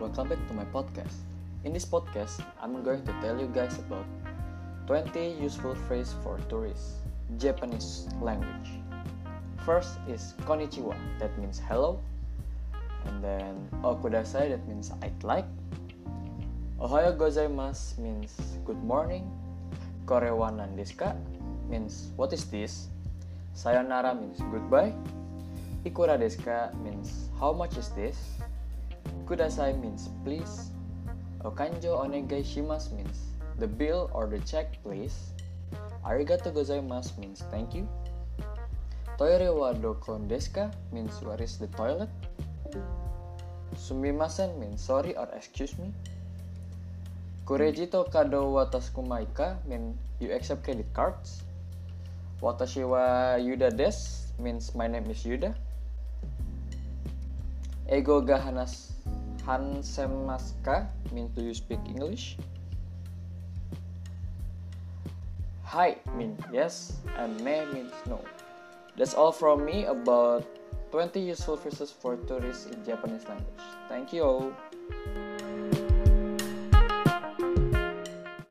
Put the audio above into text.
welcome back to my podcast. In this podcast, I'm going to tell you guys about 20 useful phrases for tourists, Japanese language. First is konnichiwa, that means hello. And then okudasai, that means I'd like. Ohayo gozaimasu means good morning. Korewa nan desu means what is this? Sayonara means goodbye. Ikura desu ka means how much is this? Kudasai means please. Okanjo onegai shimasu means the bill or the check please. Arigato gozaimasu means thank you. Toire wa dokon desu ka means where is the toilet. Sumimasen means sorry or excuse me. Kureji to kado watasku maika mean you accept credit cards. Watashi wa Yuda des means my name is Yuda. Ego ga hanas Hansemaska means do you speak English? Hi means yes and me means no. That's all from me about 20 useful phrases for tourists in Japanese language. Thank you.